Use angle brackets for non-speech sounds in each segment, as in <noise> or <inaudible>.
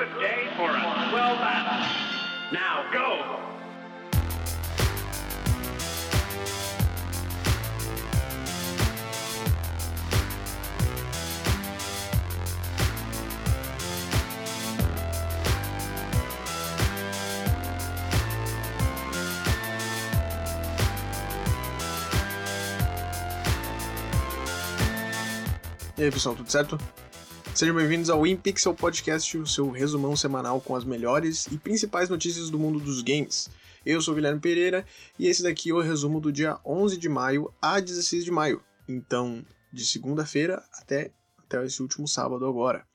good day for a. Now go! Pessoal, tudo certo? Sejam bem-vindos ao InPixel Podcast, o seu resumão semanal com as melhores e principais notícias do mundo dos games. Eu sou Guilherme Pereira e esse daqui é o resumo do dia 11 de maio a 16 de maio. Então, de segunda-feira até, até esse último sábado agora.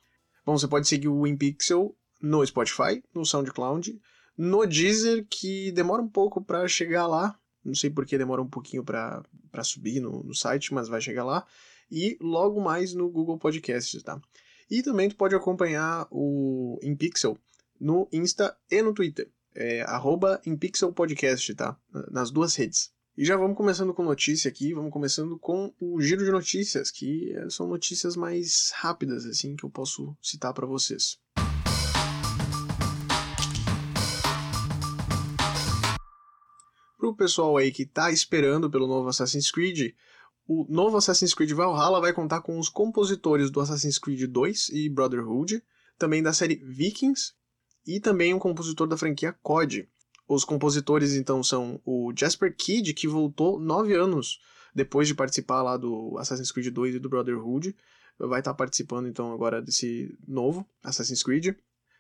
Bom, você pode seguir o InPixel no Spotify, no SoundCloud, no Deezer, que demora um pouco para chegar lá. Não sei por que demora um pouquinho para subir no, no site, mas vai chegar lá e logo mais no Google Podcasts, tá? E também tu pode acompanhar o InPixel no Insta e no Twitter. É arroba tá? Nas duas redes. E já vamos começando com notícia aqui, vamos começando com o giro de notícias, que são notícias mais rápidas, assim, que eu posso citar para vocês. Pro pessoal aí que tá esperando pelo novo Assassin's Creed, o novo Assassin's Creed Valhalla vai contar com os compositores do Assassin's Creed 2 e Brotherhood, também da série Vikings e também um compositor da franquia COD. Os compositores então são o Jasper Kidd, que voltou nove anos depois de participar lá do Assassin's Creed 2 e do Brotherhood, vai estar participando então agora desse novo Assassin's Creed.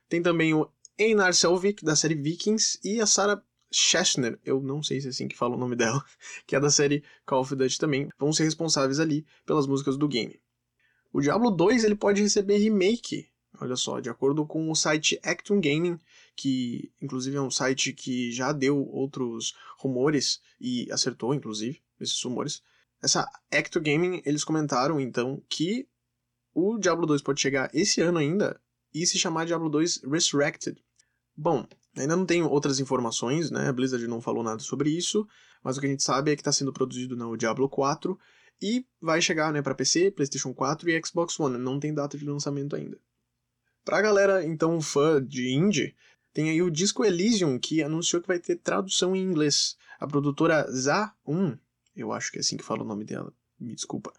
Tem também o Einar Selvik da série Vikings e a Sarah Schechner, eu não sei se é assim que fala o nome dela, <laughs> que é da série Call of Duty também, vão ser responsáveis ali pelas músicas do game. O Diablo 2 ele pode receber remake, olha só, de acordo com o site Actum Gaming, que inclusive é um site que já deu outros rumores e acertou inclusive esses rumores. Essa Actum Gaming, eles comentaram então que o Diablo 2 pode chegar esse ano ainda e se chamar Diablo 2 Resurrected. Bom, Ainda não tenho outras informações, né? A Blizzard não falou nada sobre isso, mas o que a gente sabe é que está sendo produzido no Diablo 4 e vai chegar né, para PC, PlayStation 4 e Xbox One. Não tem data de lançamento ainda. Pra galera, então, fã de indie, tem aí o Disco Elysium, que anunciou que vai ter tradução em inglês. A produtora ZA1, eu acho que é assim que fala o nome dela, me desculpa,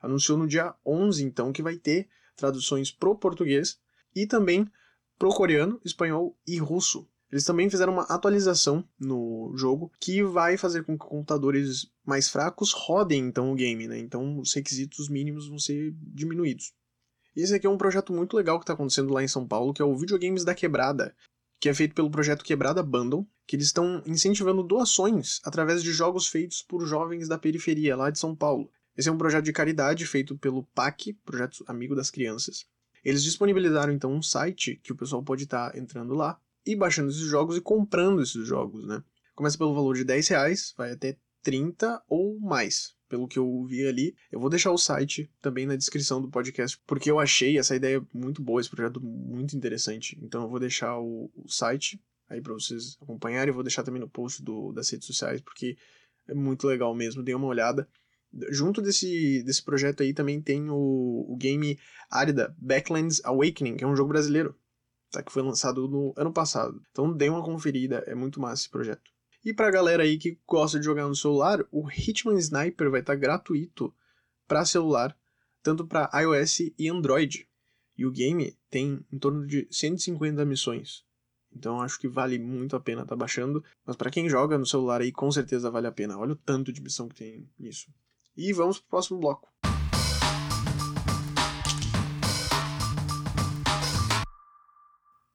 anunciou no dia 11, então, que vai ter traduções pro português e também pro coreano, espanhol e russo. Eles também fizeram uma atualização no jogo que vai fazer com que computadores mais fracos rodem então o game, né? Então os requisitos mínimos vão ser diminuídos. E esse aqui é um projeto muito legal que está acontecendo lá em São Paulo, que é o Videogames da Quebrada, que é feito pelo projeto Quebrada Bundle, que eles estão incentivando doações através de jogos feitos por jovens da periferia lá de São Paulo. Esse é um projeto de caridade feito pelo PAC, Projeto Amigo das Crianças. Eles disponibilizaram então um site que o pessoal pode estar tá entrando lá e baixando esses jogos e comprando esses jogos, né? Começa pelo valor de 10 reais, vai até 30 ou mais. Pelo que eu vi ali, eu vou deixar o site também na descrição do podcast, porque eu achei essa ideia muito boa, esse projeto muito interessante. Então eu vou deixar o, o site aí para vocês acompanharem, eu vou deixar também no post do, das redes sociais, porque é muito legal mesmo, dê uma olhada. Junto desse, desse projeto aí também tem o, o game Arida Backlands Awakening, que é um jogo brasileiro tá? que foi lançado no ano passado. Então dê uma conferida, é muito massa esse projeto. E pra galera aí que gosta de jogar no celular, o Hitman Sniper vai estar tá gratuito para celular, tanto para iOS e Android. E o game tem em torno de 150 missões. Então acho que vale muito a pena estar tá baixando, mas para quem joga no celular aí com certeza vale a pena. Olha o tanto de missão que tem nisso. E vamos pro próximo bloco.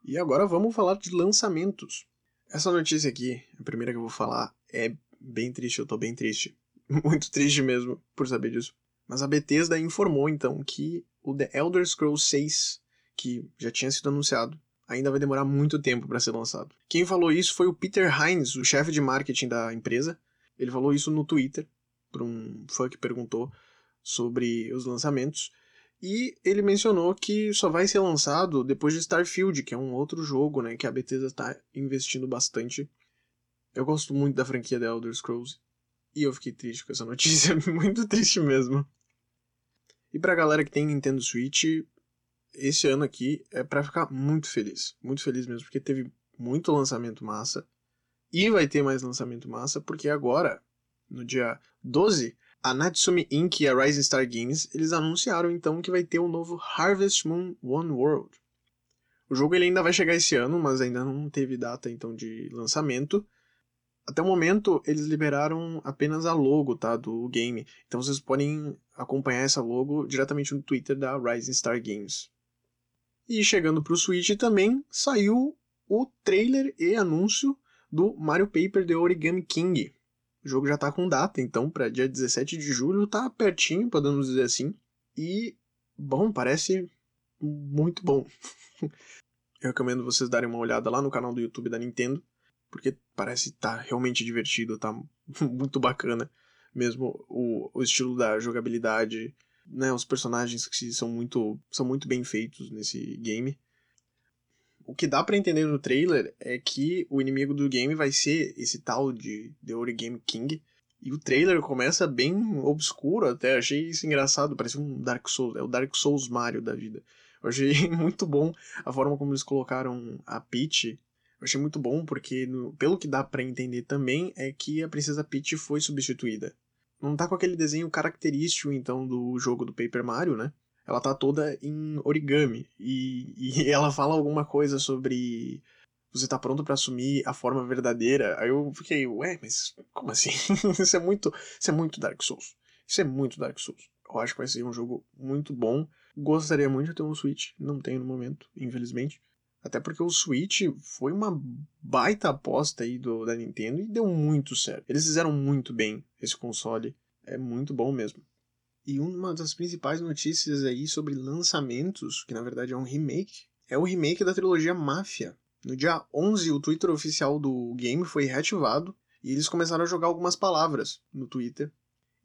E agora vamos falar de lançamentos. Essa notícia aqui, a primeira que eu vou falar, é bem triste, eu tô bem triste. <laughs> Muito triste mesmo por saber disso. Mas a Bethesda informou então que o The Elder Scrolls 6, que já tinha sido anunciado, ainda vai demorar muito tempo para ser lançado. Quem falou isso foi o Peter Hines, o chefe de marketing da empresa. Ele falou isso no Twitter para um fã que perguntou sobre os lançamentos. E ele mencionou que só vai ser lançado depois de Starfield, que é um outro jogo, né, que a Bethesda está investindo bastante. Eu gosto muito da franquia The Elder Scrolls e eu fiquei triste com essa <laughs> notícia, muito triste mesmo. E pra galera que tem Nintendo Switch, esse ano aqui é para ficar muito feliz, muito feliz mesmo, porque teve muito lançamento massa e vai ter mais lançamento massa, porque agora, no dia 12, a Natsumi Inc. e a Rising Star Games, eles anunciaram então que vai ter o um novo Harvest Moon One World. O jogo ele ainda vai chegar esse ano, mas ainda não teve data então de lançamento. Até o momento, eles liberaram apenas a logo, tá, do game. Então vocês podem acompanhar essa logo diretamente no Twitter da Rising Star Games. E chegando para o Switch também, saiu o trailer e anúncio do Mario Paper The Origami King. O jogo já está com data, então, para dia 17 de julho, tá pertinho, podemos dizer assim. E, bom, parece muito bom. <laughs> Eu recomendo vocês darem uma olhada lá no canal do YouTube da Nintendo, porque parece tá realmente divertido, tá <laughs> muito bacana. Mesmo o, o estilo da jogabilidade, né, os personagens que são muito, são muito bem feitos nesse game. O que dá para entender no trailer é que o inimigo do game vai ser esse tal de The Origami King. E o trailer começa bem obscuro até, achei isso engraçado, parece um Dark Souls, é o Dark Souls Mario da vida. Eu achei <laughs> muito bom a forma como eles colocaram a Peach. Eu achei muito bom porque, no, pelo que dá para entender também, é que a Princesa Peach foi substituída. Não tá com aquele desenho característico, então, do jogo do Paper Mario, né? Ela tá toda em origami. E, e <laughs> ela fala alguma coisa sobre você tá pronto para assumir a forma verdadeira. Aí eu fiquei, ué, mas como assim? <laughs> isso é muito, isso é muito Dark Souls. Isso é muito Dark Souls. Eu acho que vai ser um jogo muito bom. Gostaria muito de ter um Switch, não tenho no momento, infelizmente. Até porque o Switch foi uma baita aposta aí do, da Nintendo e deu muito certo. Eles fizeram muito bem esse console. É muito bom mesmo. E uma das principais notícias aí sobre lançamentos, que na verdade é um remake, é o remake da trilogia Máfia. No dia 11, o Twitter oficial do game foi reativado e eles começaram a jogar algumas palavras no Twitter.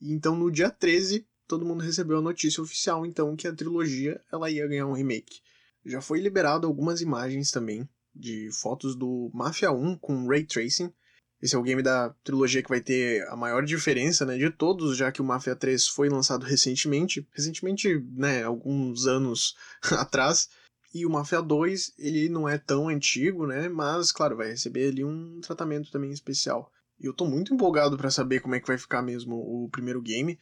E então no dia 13, todo mundo recebeu a notícia oficial então que a trilogia ela ia ganhar um remake. Já foi liberado algumas imagens também de fotos do Mafia 1 com ray tracing esse é o game da trilogia que vai ter a maior diferença, né, de todos, já que o Mafia 3 foi lançado recentemente, recentemente, né, alguns anos <laughs> atrás, e o Mafia 2, ele não é tão antigo, né, mas claro, vai receber ali um tratamento também especial. E eu tô muito empolgado para saber como é que vai ficar mesmo o primeiro game.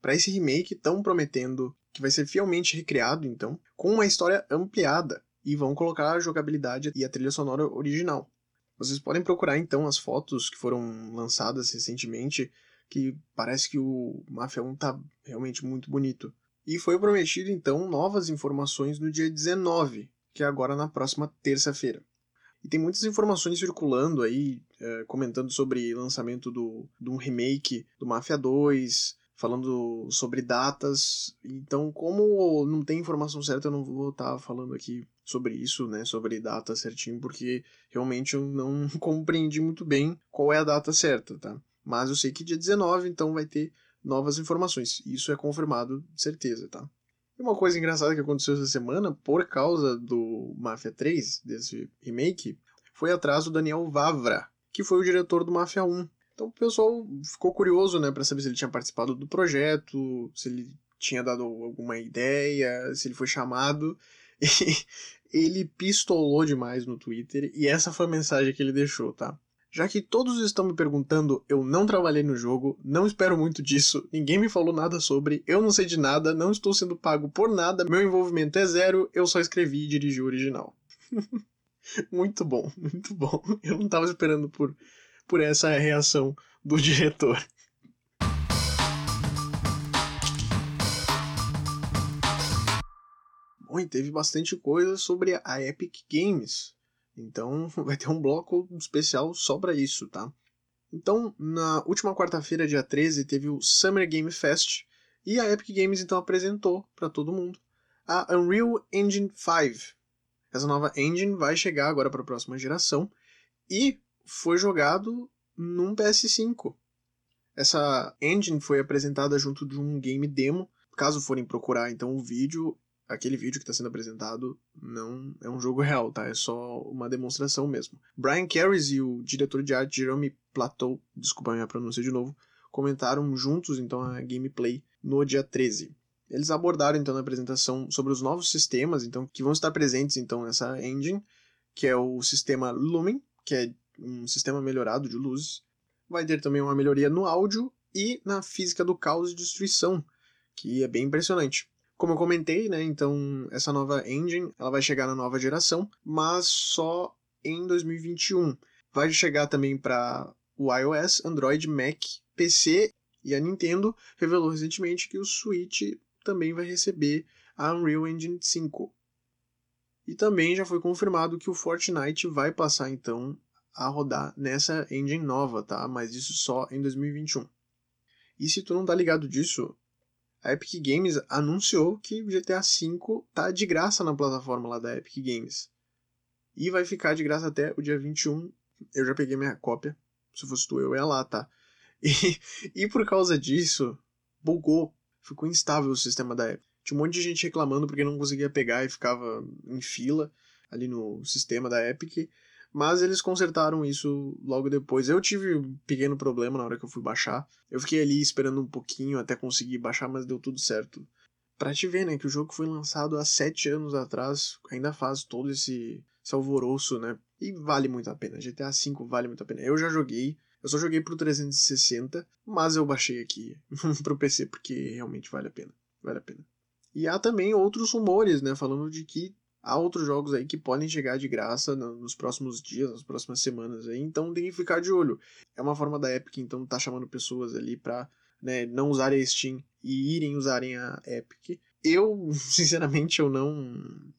Para esse remake, estão prometendo que vai ser fielmente recriado, então, com uma história ampliada, e vão colocar a jogabilidade e a trilha sonora original. Vocês podem procurar então as fotos que foram lançadas recentemente, que parece que o Mafia 1 tá realmente muito bonito. E foi prometido então novas informações no dia 19, que é agora na próxima terça-feira. E tem muitas informações circulando aí, é, comentando sobre lançamento do, de um remake do Mafia 2, falando sobre datas. Então, como não tem informação certa, eu não vou estar tá falando aqui sobre isso, né, sobre data certinho, porque realmente eu não <laughs> compreendi muito bem qual é a data certa, tá? Mas eu sei que dia 19, então vai ter novas informações. Isso é confirmado certeza, tá? E uma coisa engraçada que aconteceu essa semana, por causa do Mafia 3, desse remake, foi atrás do Daniel Vavra, que foi o diretor do Mafia 1. Então o pessoal ficou curioso, né, para saber se ele tinha participado do projeto, se ele tinha dado alguma ideia, se ele foi chamado. <laughs> E ele pistolou demais no Twitter e essa foi a mensagem que ele deixou, tá? Já que todos estão me perguntando, eu não trabalhei no jogo, não espero muito disso, ninguém me falou nada sobre, eu não sei de nada, não estou sendo pago por nada, meu envolvimento é zero, eu só escrevi e dirigi o original. <laughs> muito bom, <laughs> muito bom. Eu não estava esperando por por essa reação do diretor. Bom, e teve bastante coisa sobre a Epic Games. Então <laughs> vai ter um bloco especial só para isso, tá? Então, na última quarta-feira, dia 13, teve o Summer Game Fest e a Epic Games então apresentou para todo mundo a Unreal Engine 5. Essa nova engine vai chegar agora para a próxima geração e foi jogado num PS5. Essa engine foi apresentada junto de um game demo. Caso forem procurar então o vídeo, aquele vídeo que está sendo apresentado não é um jogo real, tá? É só uma demonstração mesmo. Brian Carries e o diretor de arte Jeremy Plateau, desculpa a minha pronúncia de novo, comentaram juntos então a gameplay no dia 13. Eles abordaram então na apresentação sobre os novos sistemas, então que vão estar presentes então nessa engine, que é o sistema Lumen, que é um sistema melhorado de luzes. Vai ter também uma melhoria no áudio e na física do caos e destruição, que é bem impressionante. Como eu comentei, né, então essa nova engine, ela vai chegar na nova geração, mas só em 2021. Vai chegar também para o iOS, Android, Mac, PC e a Nintendo revelou recentemente que o Switch também vai receber a Unreal Engine 5. E também já foi confirmado que o Fortnite vai passar então a rodar nessa engine nova, tá? Mas isso só em 2021. E se tu não tá ligado disso, a Epic Games anunciou que GTA V tá de graça na plataforma lá da Epic Games. E vai ficar de graça até o dia 21. Eu já peguei minha cópia. Se fosse tu, eu ia lá, tá? <laughs> E, e por causa disso, bugou. Ficou instável o sistema da Epic. Tinha um monte de gente reclamando porque não conseguia pegar e ficava em fila ali no sistema da Epic. Mas eles consertaram isso logo depois. Eu tive um pequeno problema na hora que eu fui baixar. Eu fiquei ali esperando um pouquinho até conseguir baixar, mas deu tudo certo. Pra te ver, né, que o jogo foi lançado há sete anos atrás, ainda faz todo esse, esse alvoroço, né? E vale muito a pena. GTA V vale muito a pena. Eu já joguei, eu só joguei pro 360, mas eu baixei aqui <laughs> pro PC porque realmente vale a pena. Vale a pena. E há também outros rumores, né, falando de que há outros jogos aí que podem chegar de graça nos próximos dias, nas próximas semanas aí, então tem que ficar de olho. É uma forma da Epic, então, tá chamando pessoas ali pra né, não usarem a Steam e irem usarem a Epic. Eu, <laughs> sinceramente, eu não,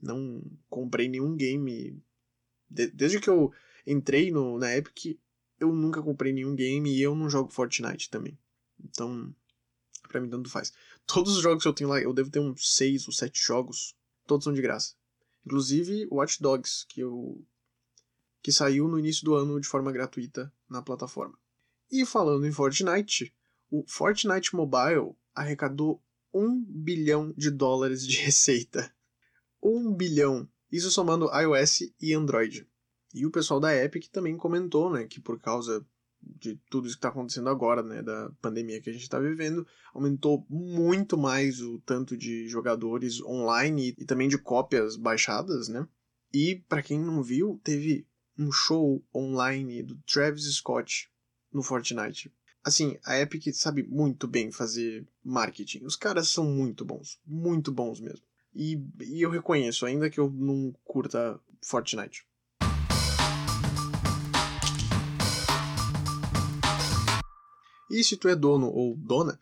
não comprei nenhum game. De, desde que eu entrei no, na Epic, eu nunca comprei nenhum game e eu não jogo Fortnite também. Então, pra mim tanto faz. Todos os jogos que eu tenho lá, eu devo ter uns 6 ou 7 jogos, todos são de graça. Inclusive Watch Dogs, que, eu, que saiu no início do ano de forma gratuita na plataforma. E falando em Fortnite, o Fortnite Mobile arrecadou 1 bilhão de dólares de <laughs> receita. 1 bilhão. Isso somando iOS e Android. E o pessoal da Epic também comentou né, que por causa de tudo isso que está acontecendo agora, né, da pandemia que a gente está vivendo, aumentou muito mais o tanto de jogadores online e, também de cópias baixadas, né? E para quem não viu, teve um show online do Travis Scott no Fortnite. Assim, a Epic sabe muito bem fazer marketing. Os caras são muito bons, muito bons mesmo. E, e eu reconheço, ainda que eu não curta Fortnite. E se tu é dono ou dona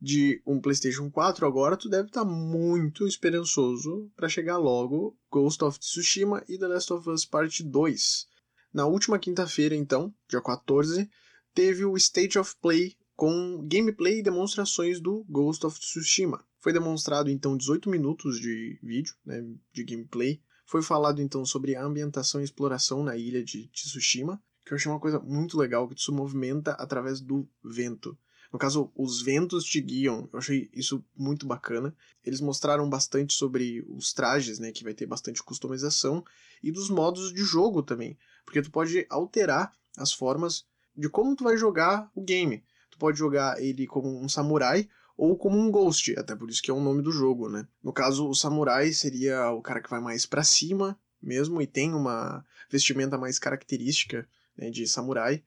de um PlayStation 4 agora, tu deve estar tá muito esperançoso para chegar logo Ghost of Tsushima e The Last of Us Part 2. Na última quinta-feira, então, dia 14, teve o State of Play com gameplay e demonstrações do Ghost of Tsushima. Foi demonstrado então 18 minutos de vídeo, né, de gameplay. Foi falado então sobre a ambientação e exploração na ilha de Tsushima, que eu achei uma coisa muito legal, que tu se movimenta através do vento. No caso, os ventos te guiam. Eu achei isso muito bacana. Eles mostraram bastante sobre os trajes, né, que vai ter bastante customização, e dos modos de jogo também, porque tu pode alterar as formas de como tu vai jogar o game. Tu pode jogar ele como um samurai ou como um ghost, até por isso que é o nome do jogo, né? No caso, o samurai seria o cara que vai mais para cima mesmo e tem uma vestimenta mais característica né, de samurai.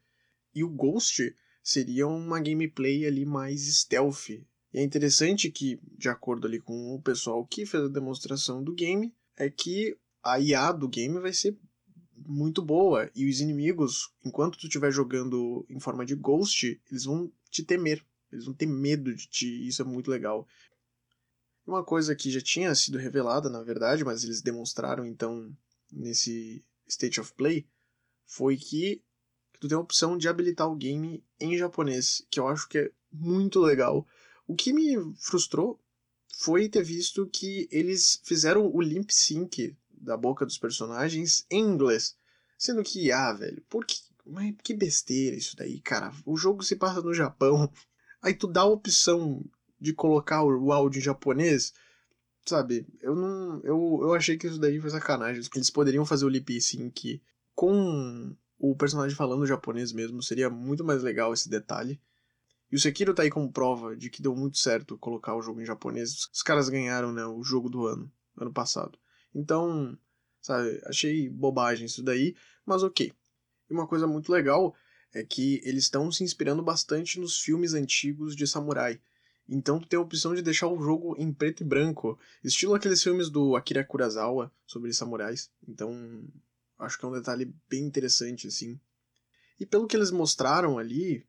E o Ghost seria uma gameplay ali mais stealth. E é interessante que, de acordo ali com o pessoal que fez a demonstração do game, é que a IA do game vai ser muito boa e os inimigos, enquanto tu estiver jogando em forma de Ghost, eles vão te temer, eles vão ter medo de ti, isso é muito legal. Uma coisa que já tinha sido revelada, na verdade, mas eles demonstraram então nesse State of Play, foi que tu tem a opção de habilitar o game em japonês, que eu acho que é muito legal. O que me frustrou foi ter visto que eles fizeram o limp sync da boca dos personagens em inglês. Sendo que, ah, velho, por que, mas que besteira isso daí, cara. O jogo se passa no Japão. <laughs> Aí tu dá a opção de colocar o áudio em japonês, sabe? Eu não. Eu, eu achei que isso daí foi sacanagem. Eles poderiam fazer o lip sync com o personagem falando japonês mesmo, seria muito mais legal esse detalhe. E o Sekiro tá aí como prova de que deu muito certo colocar o jogo em japonês. Os caras ganharam, né, o jogo do ano, ano passado. Então, sabe, achei bobagem isso daí, mas ok. E uma coisa muito legal é que eles estão se inspirando bastante nos filmes antigos de samurai. Então tem a opção de deixar o jogo em preto e branco, estilo aqueles filmes do Akira Kurosawa sobre samurais. Então, acho que é um detalhe bem interessante assim. E pelo que eles mostraram ali,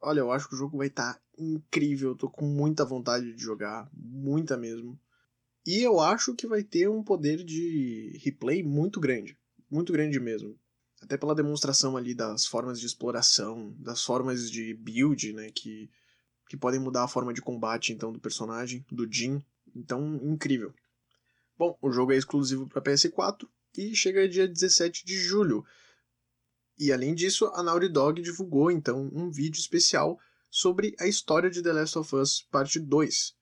olha, eu acho que o jogo vai estar tá incrível, eu tô com muita vontade de jogar, muita mesmo. E eu acho que vai ter um poder de replay muito grande, muito grande mesmo. Até pela demonstração ali das formas de exploração, das formas de build, né, que, que podem mudar a forma de combate então do personagem, do Jin. Então, incrível. Bom, o jogo é exclusivo para PS4 e chega dia 17 de julho. E além disso, a Naughty Dog divulgou então um vídeo especial sobre a história de The Last of Us Parte 2.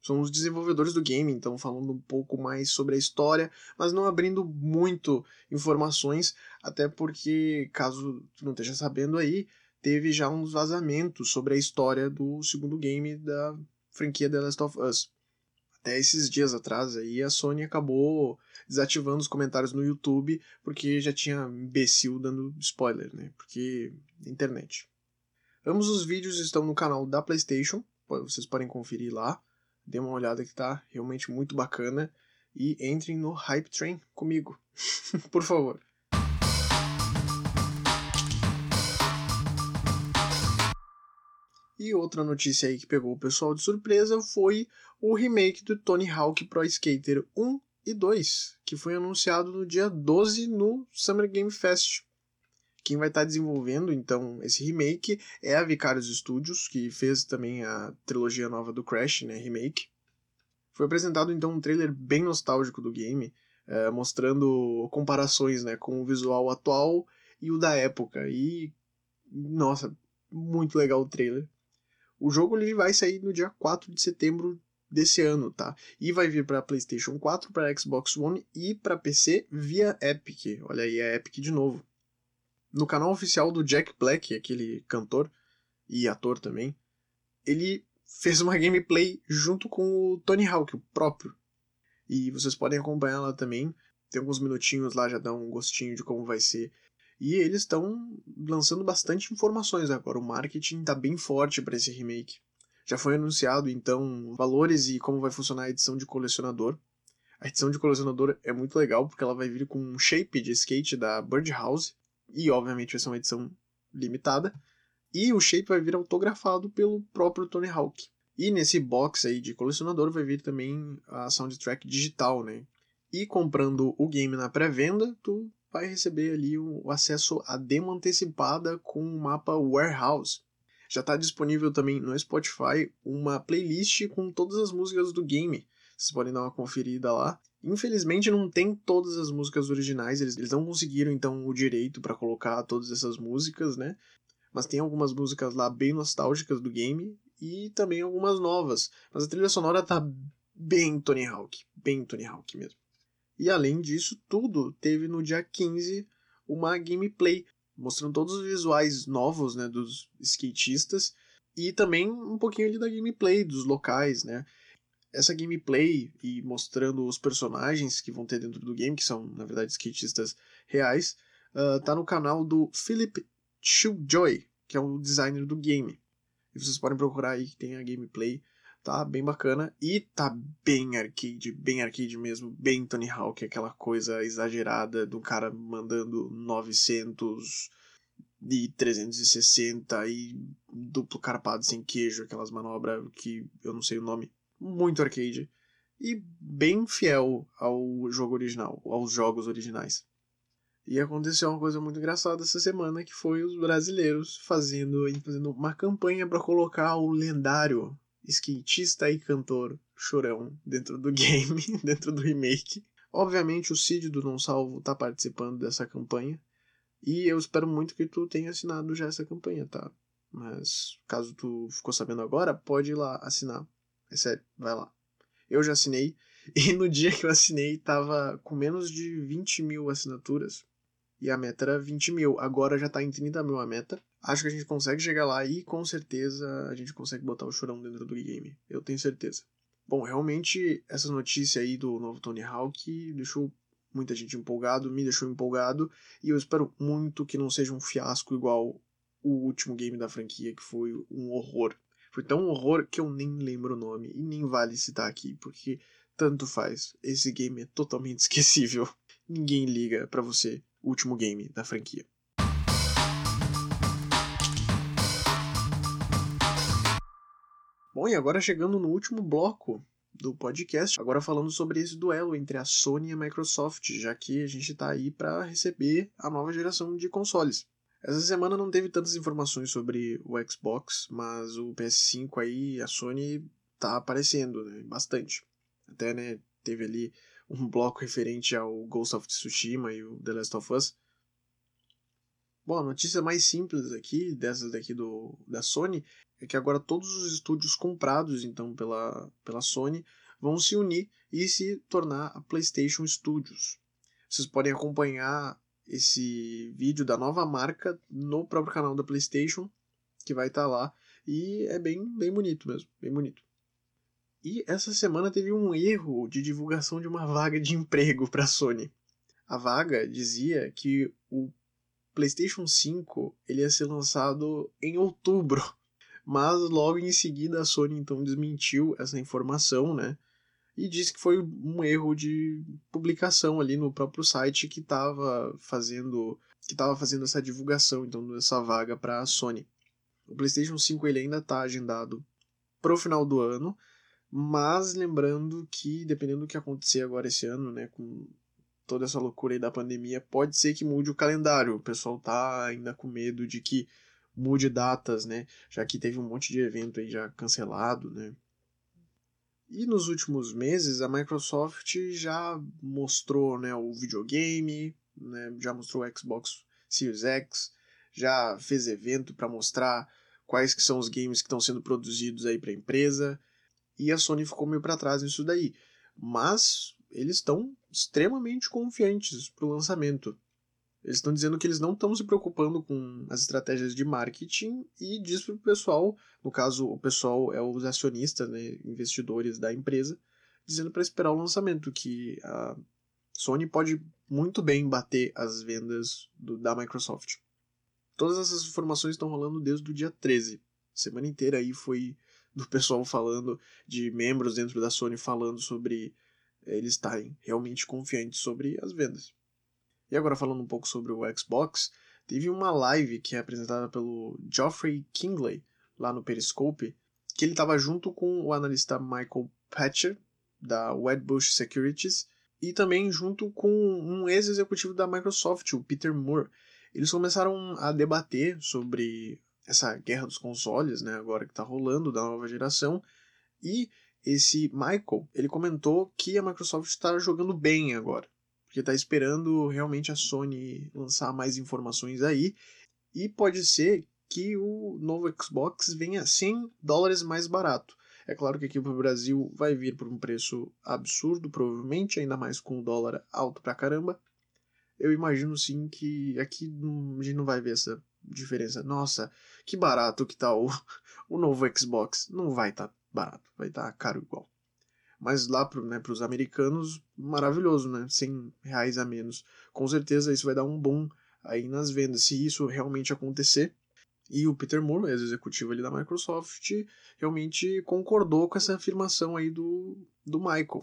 São os desenvolvedores do game, então falando um pouco mais sobre a história, mas não abrindo muito informações, até porque, caso tu não esteja sabendo aí, teve já uns vazamentos sobre a história do segundo game da franquia The Last of Us. Até esses dias atrás aí a Sony acabou desativando os comentários no YouTube porque já tinha imbecil dando spoiler, né? Porque internet. Ambos os vídeos estão no canal da PlayStation, vocês podem conferir lá. Dê uma olhada que tá realmente muito bacana e entrem no Hype Train comigo, <laughs> por favor. E outra notícia aí que pegou o pessoal de surpresa foi o remake do Tony Hawk Pro Skater 1 e 2, que foi anunciado no dia 12 no Summer Game Fest. Quem vai estar tá desenvolvendo então esse remake é a Vicarious Studios, que fez também a trilogia nova do Crash, né, remake. Foi apresentado então um trailer bem nostálgico do game, é, mostrando comparações né, com o visual atual e o da época. E nossa, muito legal o trailer. O jogo ele vai sair no dia 4 de setembro desse ano, tá? E vai vir para PlayStation 4, para Xbox One e para PC via Epic. Olha aí, é Epic de novo. No canal oficial do Jack Black, aquele cantor e ator também, ele fez uma gameplay junto com o Tony Hawk, o próprio. E vocês podem acompanhar lá também. Tem alguns minutinhos lá, já dá um gostinho de como vai ser e eles estão lançando bastante informações agora. O marketing está bem forte para esse remake. Já foi anunciado então valores e como vai funcionar a edição de colecionador. A edição de colecionador é muito legal porque ela vai vir com um shape de skate da Birdhouse e obviamente vai ser uma edição limitada. E o shape vai vir autografado pelo próprio Tony Hawk. E nesse box aí de colecionador vai vir também a soundtrack digital, né? E comprando o game na pré-venda, tu vai receber ali o acesso à demo antecipada com o mapa Warehouse. Já está disponível também no Spotify uma playlist com todas as músicas do game. Vocês podem dar uma conferida lá. Infelizmente não tem todas as músicas originais, eles, eles não conseguiram então o direito para colocar todas essas músicas, né? Mas tem algumas músicas lá bem nostálgicas do game e também algumas novas. Mas a trilha sonora tá bem Tony Hawk, bem Tony Hawk mesmo. E além disso tudo, teve no dia 15 uma gameplay mostrando todos os visuais novos, né, dos skatistas e também um pouquinho ali da gameplay dos locais, né? Essa gameplay e mostrando os personagens que vão ter dentro do game, que são na verdade skatistas reais, uh, tá no canal do Philip Chiljoy, que é o designer do game. E vocês podem procurar aí que tem a gameplay tá bem bacana e tá bem arcade, bem arcade mesmo, bem Tony Hawk, aquela coisa exagerada do cara mandando 900 e 360 e duplo carpado sem queijo, aquelas manobras que eu não sei o nome, muito arcade e bem fiel ao jogo original, aos jogos originais. E aconteceu uma coisa muito engraçada essa semana que foi os brasileiros fazendo, fazendo uma campanha para colocar o lendário skatista e cantor chorão dentro do <laughs> game, dentro do remake. Obviamente o Cid do Não Salvo tá participando dessa campanha. E eu espero muito que tu tenha assinado já essa campanha, tá? Mas caso tu ficou sabendo agora, pode ir lá assinar. É sério, vai lá. Eu já assinei. <laughs> E no dia que eu assinei, tava com menos de 20 mil assinaturas. E a meta era 20 mil. Agora já tá em 30 mil a meta. Acho que a gente consegue chegar lá e com certeza a gente consegue botar o chorão dentro do game. Eu tenho certeza. Bom, realmente essa notícia aí do novo Tony Hawk deixou muita gente empolgado, me deixou empolgado e eu espero muito que não seja um fiasco igual o último game da franquia que foi um horror. Foi tão horror que eu nem lembro o nome e nem vale citar aqui, porque tanto faz. Esse game é totalmente <laughs> esquecível. Ninguém liga para você, último game da franquia. Bom, e agora chegando no último bloco do podcast, agora falando sobre esse duelo entre a Sony e a Microsoft, já que a gente está aí para receber a nova geração de consoles. Essa semana não teve tantas informações sobre o Xbox, mas o PS5 aí, a Sony tá aparecendo, né, bastante. Até, né, teve ali um bloco referente ao Ghost of Tsushima e o The Last of Us. Bom, a notícia mais simples aqui, dessas daqui do, da Sony, é que agora todos os estúdios comprados então pela, pela Sony vão se unir e se tornar a PlayStation Studios. Vocês podem acompanhar esse vídeo da nova marca no próprio canal da PlayStation, que vai estar tá lá, e é bem, bem bonito mesmo, bem bonito. E essa semana teve um erro de divulgação de uma vaga de emprego para a Sony. A vaga dizia que o PlayStation 5 ele ia ser lançado em outubro mas logo em seguida a Sony então desmentiu essa informação, né? E disse que foi um erro de publicação ali no próprio site que estava fazendo que estava fazendo essa divulgação então dessa vaga para a Sony. O PlayStation 5 ele ainda está agendado para o final do ano, mas lembrando que dependendo do que acontecer agora esse ano, né, com toda essa loucura aí da pandemia, pode ser que mude o calendário. O pessoal tá ainda com medo de que mude datas, né? Já que teve um monte de evento aí já cancelado, né? E nos últimos meses a Microsoft já mostrou, né, o videogame, né, já mostrou o Xbox Series X, já fez evento para mostrar quais que são os games que estão sendo produzidos aí para a empresa, e a Sony ficou meio para trás nisso daí. Mas eles estão extremamente confiantes para o lançamento. Eles estão dizendo que eles não estão se preocupando com as estratégias de marketing e diz para o pessoal, no caso o pessoal é os acionistas, né, investidores da empresa, dizendo para esperar o lançamento, que a Sony pode muito bem bater as vendas do, da Microsoft. Todas essas informações estão rolando desde o dia 13. semana inteira aí foi do pessoal falando, de membros dentro da Sony falando sobre eles estarem realmente confiantes sobre as vendas. E agora falando um pouco sobre o Xbox, teve uma live que é apresentada pelo Geoffrey Kingley lá no Periscope, que ele estava junto com o analista Michael Patcher da Wedbush Securities e também junto com um ex-executivo da Microsoft, o Peter Moore. Eles começaram a debater sobre essa guerra dos consoles, né, agora que está rolando da nova geração, e esse Michael, ele comentou que a Microsoft está jogando bem agora porque está esperando realmente a Sony lançar mais informações aí. E pode ser que o novo Xbox venha 100 dólares mais barato. É claro que aqui para o Brasil vai vir por um preço absurdo, provavelmente, ainda mais com o dólar alto pra caramba. Eu imagino sim que aqui a gente não vai ver essa diferença. Nossa, que barato que tá o, <laughs> o novo Xbox. Não vai estar tá barato, vai estar tá caro igual. Mas lá para né, os americanos, maravilhoso, né? 100 reais a menos. Com certeza isso vai dar um boom aí nas vendas, se isso realmente acontecer. E o Peter Moore, ex-executivo ali da Microsoft, realmente concordou com essa afirmação aí do, do Michael.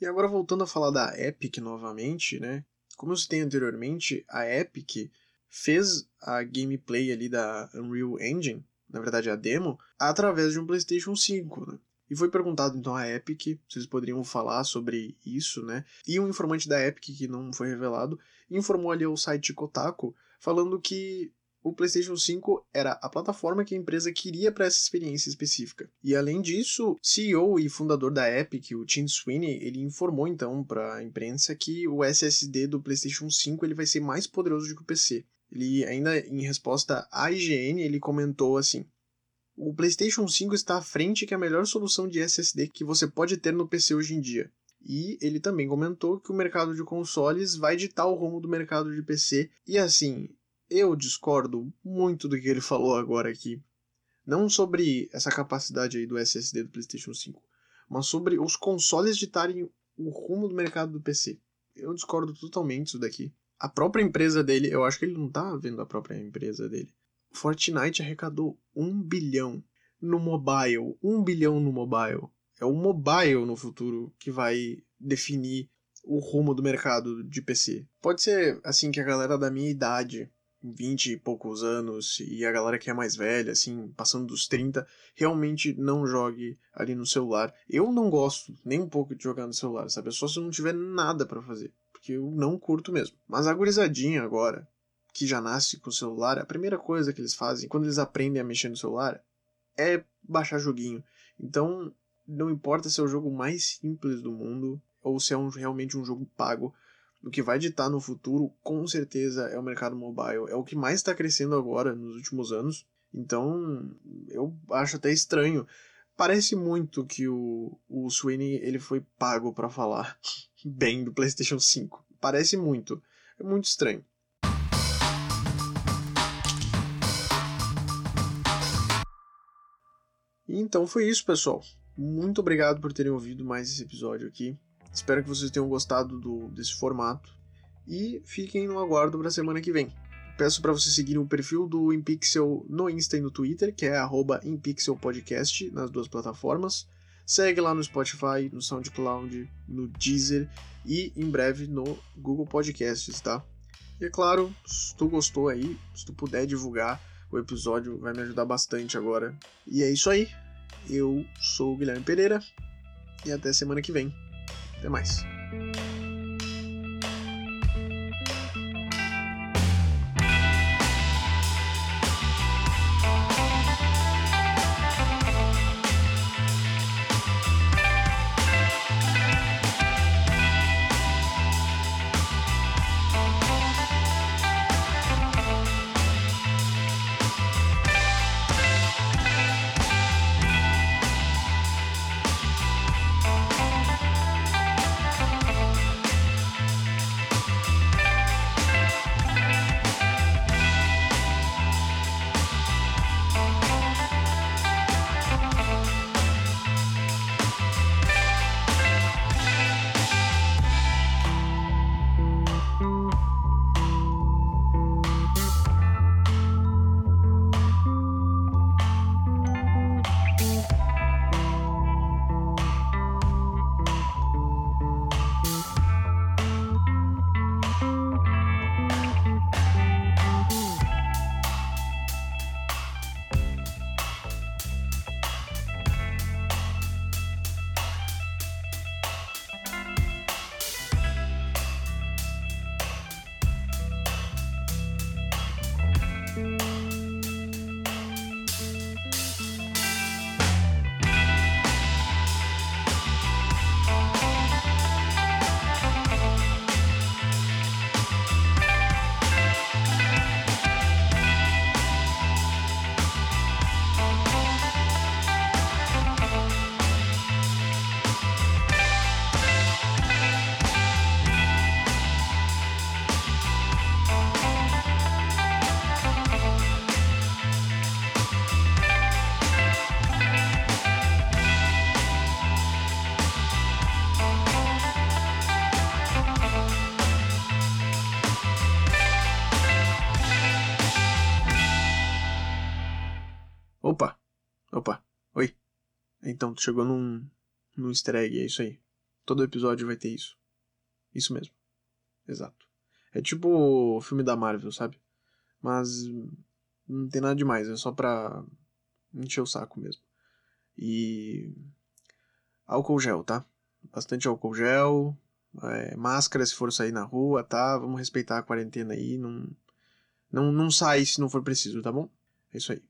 E agora voltando a falar da Epic novamente, né? Como eu citei anteriormente, a Epic fez a gameplay ali da Unreal Engine, na verdade a demo, através de um PlayStation 5, né? E foi perguntado então à Epic se eles poderiam falar sobre isso, né? E um informante da Epic, que não foi revelado, informou ali ao site Kotaku, falando que o PlayStation 5 era a plataforma que a empresa queria para essa experiência específica. E além disso, CEO e fundador da Epic, o Tim Sweeney, ele informou então para a imprensa que o SSD do PlayStation 5 ele vai ser mais poderoso do que o PC. Ele ainda em resposta à IGN, ele comentou assim: o PlayStation 5 está à frente que é a melhor solução de SSD que você pode ter no PC hoje em dia. E ele também comentou que o mercado de consoles vai ditar o rumo do mercado de PC. E assim, eu discordo muito do que ele falou agora aqui. Não sobre essa capacidade aí do SSD do PlayStation 5, mas sobre os consoles ditarem o rumo do mercado do PC. Eu discordo totalmente disso daqui. A própria empresa dele, eu acho que ele não tá vendo a própria empresa dele. Fortnite arrecadou um bilhão no mobile. Um bilhão no mobile. É o mobile no futuro que vai definir o rumo do mercado de PC. Pode ser assim que a galera da minha idade, 20 e poucos anos, e a galera que é mais velha, assim, passando dos 30, realmente não jogue ali no celular. Eu não gosto nem um pouco de jogar no celular, sabe? É só se eu não tiver nada para fazer, porque eu não curto mesmo. Mas a gurizadinha agora, que já nasce com o celular, a primeira coisa que eles fazem quando eles aprendem a mexer no celular é baixar joguinho. Então, não importa se é o jogo mais simples do mundo ou se é um, realmente um jogo pago, o que vai ditar no futuro, com certeza, é o mercado mobile. É o que mais está crescendo agora, nos últimos anos. Então, eu acho até estranho. Parece muito que o, o Sweeney ele foi pago para falar <laughs> bem do PlayStation 5. Parece muito. É muito estranho. Então foi isso, pessoal. Muito obrigado por terem ouvido mais esse episódio aqui. Espero que vocês tenham gostado do, desse formato. E fiquem no aguardo para a semana que vem. Peço para vocês seguirem o perfil do InPixel no Insta e no Twitter, que é InPixelPodcast, nas duas plataformas. Segue lá no Spotify, no SoundCloud, no Deezer e em breve no Google Podcasts, tá? E é claro, se tu gostou aí, se tu puder divulgar o episódio, vai me ajudar bastante agora. E é isso aí. Eu sou o Guilherme Pereira e até semana que vem. Até mais. Então, tu chegou num, num easter egg, é isso aí. Todo episódio vai ter isso. Isso mesmo. Exato. É tipo o filme da Marvel, sabe? Mas não tem nada demais, é só pra encher o saco mesmo. E. Álcool gel, tá? Bastante álcool gel, é, máscara se for sair na rua, tá? Vamos respeitar a quarentena aí, não, não, não sai se não for preciso, tá bom? É isso aí.